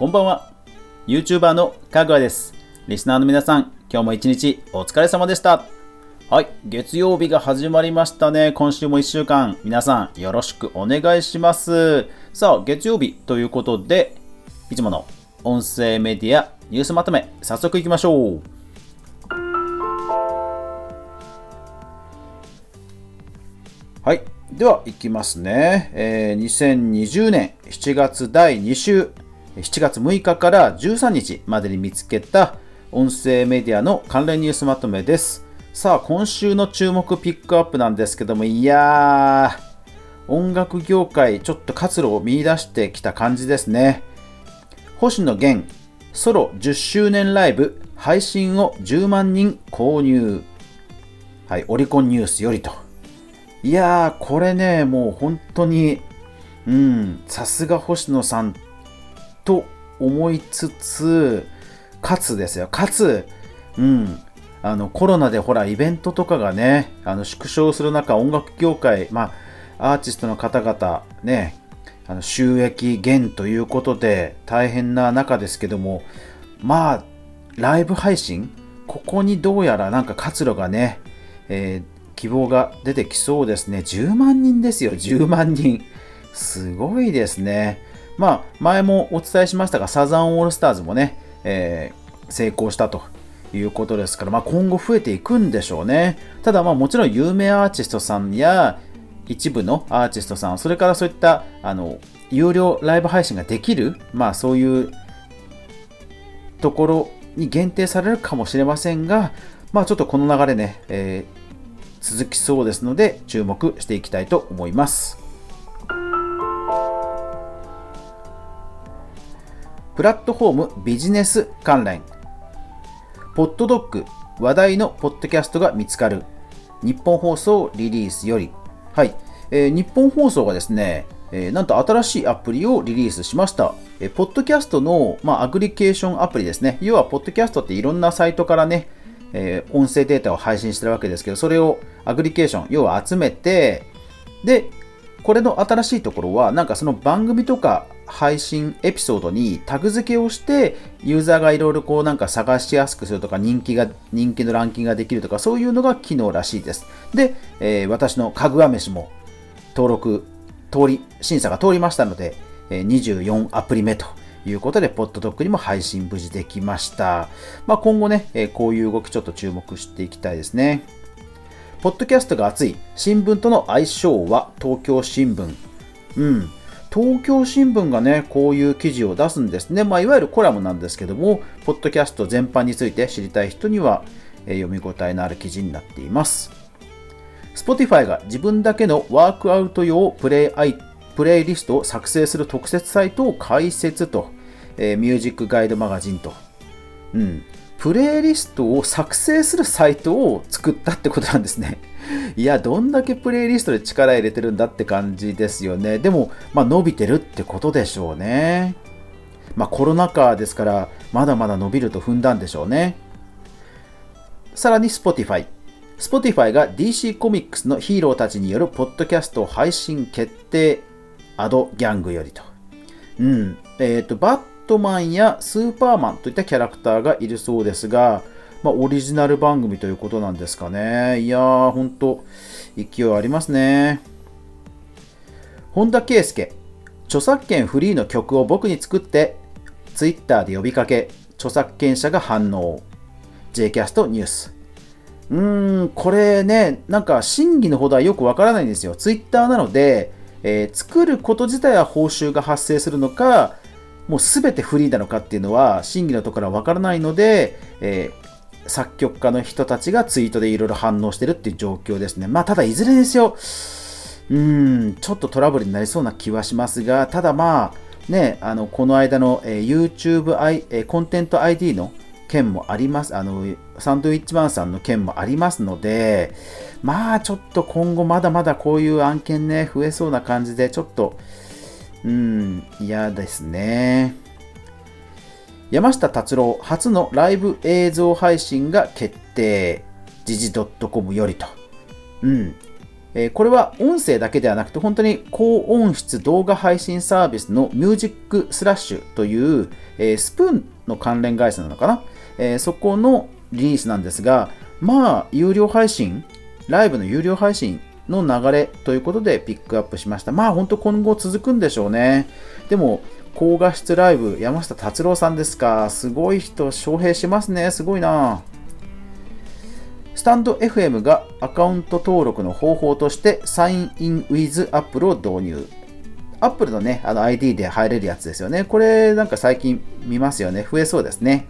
こんばんは。YouTuber のかぐわです。リスナーの皆さん、今日も一日お疲れ様でした。はい、月曜日が始まりましたね。今週も1週間、皆さんよろしくお願いします。さあ、月曜日ということで、いつもの音声メディアニュースまとめ、早速いきましょう。はい。では、いきますね。えー2020年7月第2週、7月6日から13日までに見つけた音声メディアの関連ニュースまとめです。さあ、今週の注目ピックアップなんですけども、いやー、音楽業界、ちょっと活路を見出してきた感じですね。星野源、ソロ10周年ライブ、配信を10万人購入。はい、オリコンニュースよりと。いやー、これね、もう本当に、うん、さすが星野さんと思いつつ、かつですよ、かつ、うん、あのコロナでほら、イベントとかがね、あの縮小する中、音楽業界、まあ、アーティストの方々、ね、あの収益減ということで大変な中ですけども、まあ、ライブ配信、ここにどうやらなんか活路がね、えー希望が出てきそうですね。10万人ですよ、10万人。すごいですね。まあ、前もお伝えしましたが、サザンオールスターズもね、えー成功したということですから、まあ、今後増えていくんでしょうね。ただ、まあ、もちろん有名アーティストさんや一部のアーティストさん、それからそういったあの有料ライブ配信ができる、まあ、そういうところに限定されるかもしれませんが、まあ、ちょっとこの流れね、えー続きそうですので注目していきたいと思います。プラットフォームビジネス関連ポッドドッグ話題のポッドキャストが見つかる日本放送リリースよりはい、えー日本放送がですね、えーなんと新しいアプリをリリースしました。えーポッドキャストの、まあ、アグリケーションアプリですね。要は、ポッドキャストっていろんなサイトからね、えー音声データを配信してるわけですけど、それをアグリケーション、要は集めて、で、これの新しいところは、なんかその番組とか配信エピソードにタグ付けをして、ユーザーがいろいろこうなんか探しやすくするとか、人気が、人気のランキングができるとか、そういうのが機能らしいです。で、えー私のかぐわ飯も登録、通り、審査が通りましたので、え24アプリ目ということで、ポッドドッグにも配信無事できました。まあ、今後ね、えこういう動きちょっと注目していきたいですね。ポッドキャストが熱い新聞との相性は東京新聞。うん。東京新聞がね、こういう記事を出すんですね。まあ、いわゆるコラムなんですけども、ポッドキャスト全般について知りたい人には、えー読み応えのある記事になっています。Spotify が自分だけのワークアウト用プレイアイプレイリストを作成する特設サイトを開設と、えーミュージックガイドマガジンと。うん。プレイリストを作成するサイトを作ったってことなんですね。いや、どんだけプレイリストで力入れてるんだって感じですよね。でも、まあ、伸びてるってことでしょうね。まあ、コロナ禍ですから、まだまだ伸びると踏んだんでしょうね。さらに Spotify。Spotify が DC コミックスのヒーローたちによるポッドキャスト配信決定アドギャングよりと。うん。えっ、と、バットマンやスーパーマンといったキャラクターがいるそうですが、まあ、オリジナル番組ということなんですかね。いやー、ほんと、勢いありますね。本田圭佑、著作権フリーの曲を僕に作って、ツイッターで呼びかけ、著作権者が反応。J キャストニュース。うーん、これね、なんか真偽のほどはよくわからないんですよ。ツイッターなので、えー作ること自体は報酬が発生するのか、もうすべてフリーなのかっていうのは真偽のところはわからないので、えー作曲家の人たちがツイートでいろいろ反応してるっていう状況ですね。まあ、ただいずれにせよ、うん、ちょっとトラブルになりそうな気はしますが、ただまあ、ね、あの、この間の、えー YouTube、I えーコンテント ID の件もあります。あの、サンドウィッチマンさんの件もありますので、まあちょっと今後まだまだこういう案件ね、増えそうな感じで、ちょっと、うん、嫌ですね。山下達郎初のライブ映像配信が決定。時事 .com よりと。うん。えー、これは音声だけではなくて本当に高音質動画配信サービスのミュージックスラッシュという、えー、スプーンの関連会社なのかな、えー、そこのリリースなんですがまあ有料配信ライブの有料配信の流れということでピックアップしましたまあ本当今後続くんでしょうねでも高画質ライブ山下達郎さんですかすごい人招聘しますねすごいなスタンド FM がアカウント登録の方法としてサインイン with Apple を導入。Apple のね、あの ID で入れるやつですよね。これなんか最近見ますよね。増えそうですね。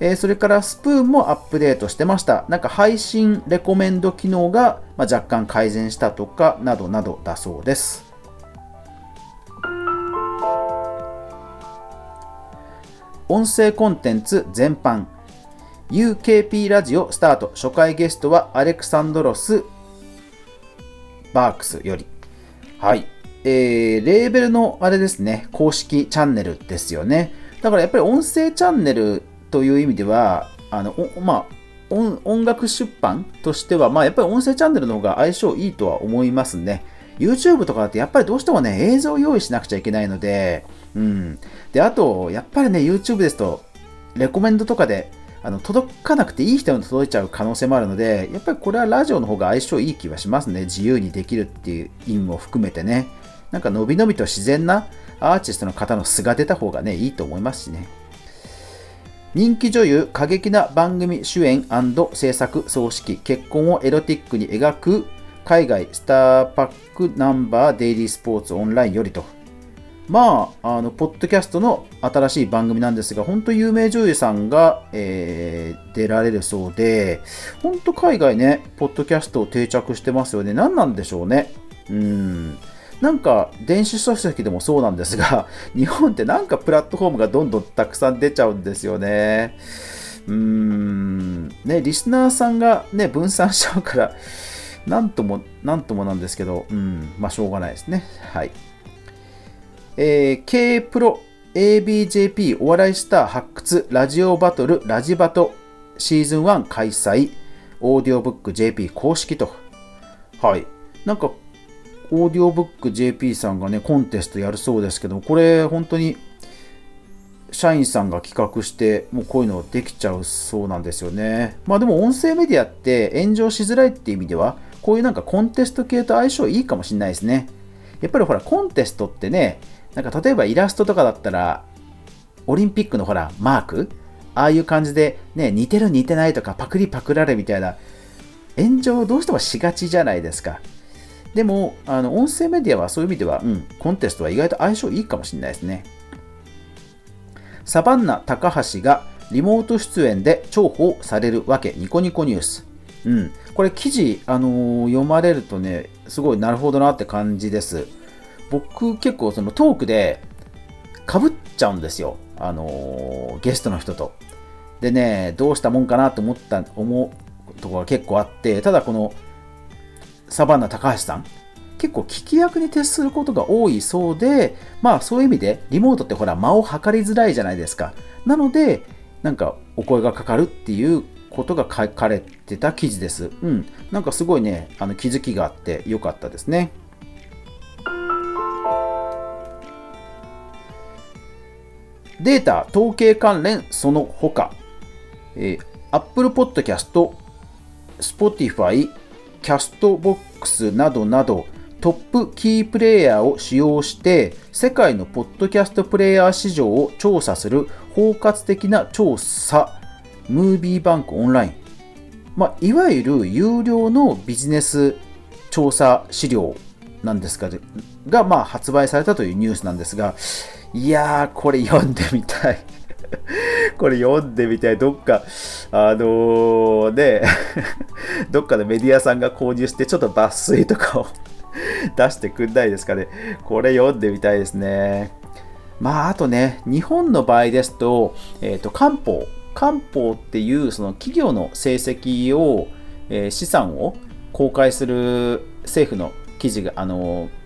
えー、それからスプーンもアップデートしてました。なんか配信レコメンド機能が、ま若干改善したとか、などなどだそうです。音声コンテンツ全般。UKP ラジオスタート。初回ゲストはアレクサンドロス・バークスより。はい、えー、レーベルのあれですね。公式チャンネルですよね。だからやっぱり音声チャンネルという意味ではあのまあ音楽出版としては、まあ、やっぱり音声チャンネルの方が相性いいとは思いますね。YouTube とかだってやっぱりどうしてもね、映像を用意しなくちゃいけないので、うん。で、あと、やっぱりね、YouTube ですと、レコメンドとかであの届かなくていい人に届いちゃう可能性もあるので、やっぱりこれはラジオの方が相性いい気はしますね。自由にできるっていう意味も含めてね。なんかのびのびと自然なアーティストの方の素が出た方がね、いいと思いますしね。人気女優、過激な番組主演制作総指揮、結婚をエロティックに描く海外スターパックナンバーデイリースポーツオンラインよりとまあ、あの、ポッドキャストの新しい番組なんですが、本当有名女優さんが、えー、出られるそうで、本当海外ね、ポッドキャストを定着してますよね。何なんでしょうね。うん。なんか、電子書籍でもそうなんですが、日本ってなんかプラットフォームがどんどんたくさん出ちゃうんですよね。うーん。ね、リスナーさんがね、分散しちゃうから、なんとも、なんともなんですけど、うん、まあ、しょうがないですね。はい。えー、K プロ ABJP お笑いスター発掘ラジオバトルラジバトシーズン1開催オーディオブック JP 公式と。はい。なんかオーディオブック JP さんがねコンテストやるそうですけどこれ本当に社員さんが企画してもうこういうのできちゃうそうなんですよね。まあでも音声メディアって炎上しづらいっていう意味ではこういうなんかコンテスト系と相性いいかもしれないですね。やっぱりほらコンテストってねなんか例えばイラストとかだったら、オリンピックのほら、マーク？ああいう感じで、ね、似てる似てないとか、パクリパクられみたいな、炎上どうしてもしがちじゃないですか。でも、あの音声メディアはそういう意味では、うん、コンテストは意外と相性いいかもしれないですね。サバンナ高橋がリモート出演で重宝されるわけ、ニコニコニュース。うん、これ記事、あのー、読まれるとね、すごいなるほどなって感じです。僕結構そのトークでかぶっちゃうんですよ。あのー、ゲストの人と。でね、どうしたもんかなと思った、思うところが結構あって、ただこのサバンナ高橋さん、結構聞き役に徹することが多いそうで、まあそういう意味でリモートってほら間を測りづらいじゃないですか。なので、なんかお声がかかるっていうことが書かれてた記事です。うん。なんかすごいね、あの気づきがあってよかったですね。データ、統計関連その他、えー、Apple Podcast、Spotify、Castbox などなどトップキープレイヤーを使用して世界のポッドキャストプレイヤー市場を調査する包括的な調査ムービーバンクオンライン、まあ、いわゆる有料のビジネス調査資料なんですがが、まあ、発売されたというニュースなんですがいやー、これ読んでみたい。これ読んでみたい。どっか、あのー、ね、どっかのメディアさんが購入して、ちょっと抜粋とかを 出してくんないですかね。これ読んでみたいですね。まあ、あとね、日本の場合ですと、えっ、ー、と、官報。官報っていうその企業の成績を、えー、資産を公開する政府の記事が、あのー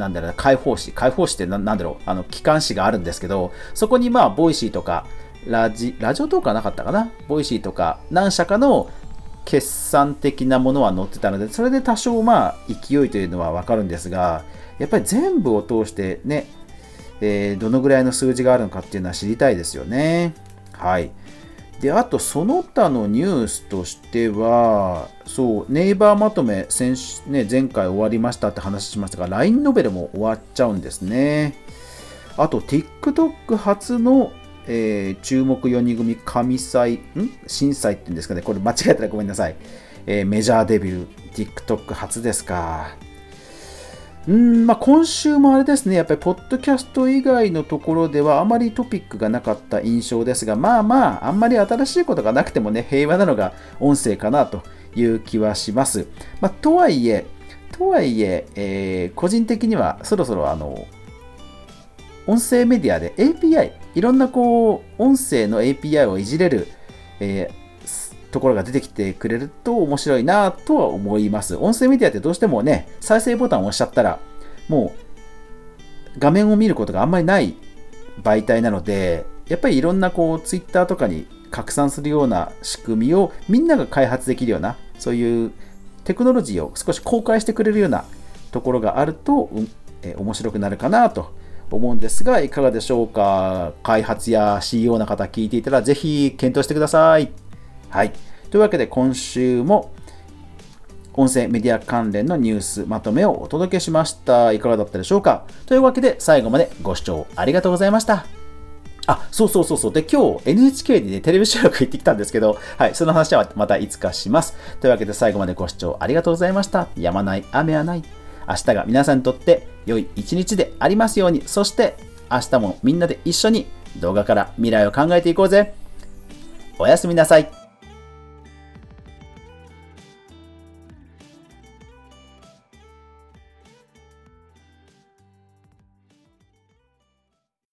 なんだろう会報誌、会報誌ってなんだろう、あの、機関誌があるんですけど、そこにまあ、ボイシーとか、ラジ、ラジオトークはなかったかな？ボイシーとか、何社かの決算的なものは載ってたので、それで多少まあ勢いというのはわかるんですが、やっぱり全部を通してね、えー、どのぐらいの数字があるのかっていうのは知りたいですよね。はい。で、あとその他のニュースとしては、そう、ネイバーまとめ先、ね、前回終わりましたって話しましたが、LINE ノベルも終わっちゃうんですね。あと、TikTok 初の、えー、注目4人組神祭、ん？震災って言うんですかね。これ間違えたらごめんなさい。えー、メジャーデビュー、TikTok 初ですか。うんまあ、今週もあれですね、やっぱりポッドキャスト以外のところではあまりトピックがなかった印象ですが、まあまあ、あんまり新しいことがなくてもね、平和なのが音声かなという気はします。まあ、とはいえ、とはいええー、個人的にはそろそろあの、音声メディアで API、いろんなこう、音声の API をいじれる、えーところが出てきてくれると面白いなとは思います。音声メディアってどうしてもね、再生ボタンを押しちゃったら、もう画面を見ることがあんまりない媒体なので、やっぱりいろんなこう Twitter とかに拡散するような仕組みをみんなが開発できるような、そういうテクノロジーを少し公開してくれるようなところがあると、うんえ面白くなるかなと思うんですが、いかがでしょうか？開発や CEO の方聞いていたらぜひ検討してください。はい。というわけで今週も音声メディア関連のニュースまとめをお届けしました。いかがだったでしょうか？というわけで最後までご視聴ありがとうございました。あ、そうそうそうそう。で、今日 NHK にね、テレビ収録行ってきたんですけど、はい、その話はまたいつかします。というわけで最後までご視聴ありがとうございました。やまない雨はない。明日が皆さんにとって良い一日でありますように。そして明日もみんなで一緒に動画から未来を考えていこうぜ。おやすみなさい。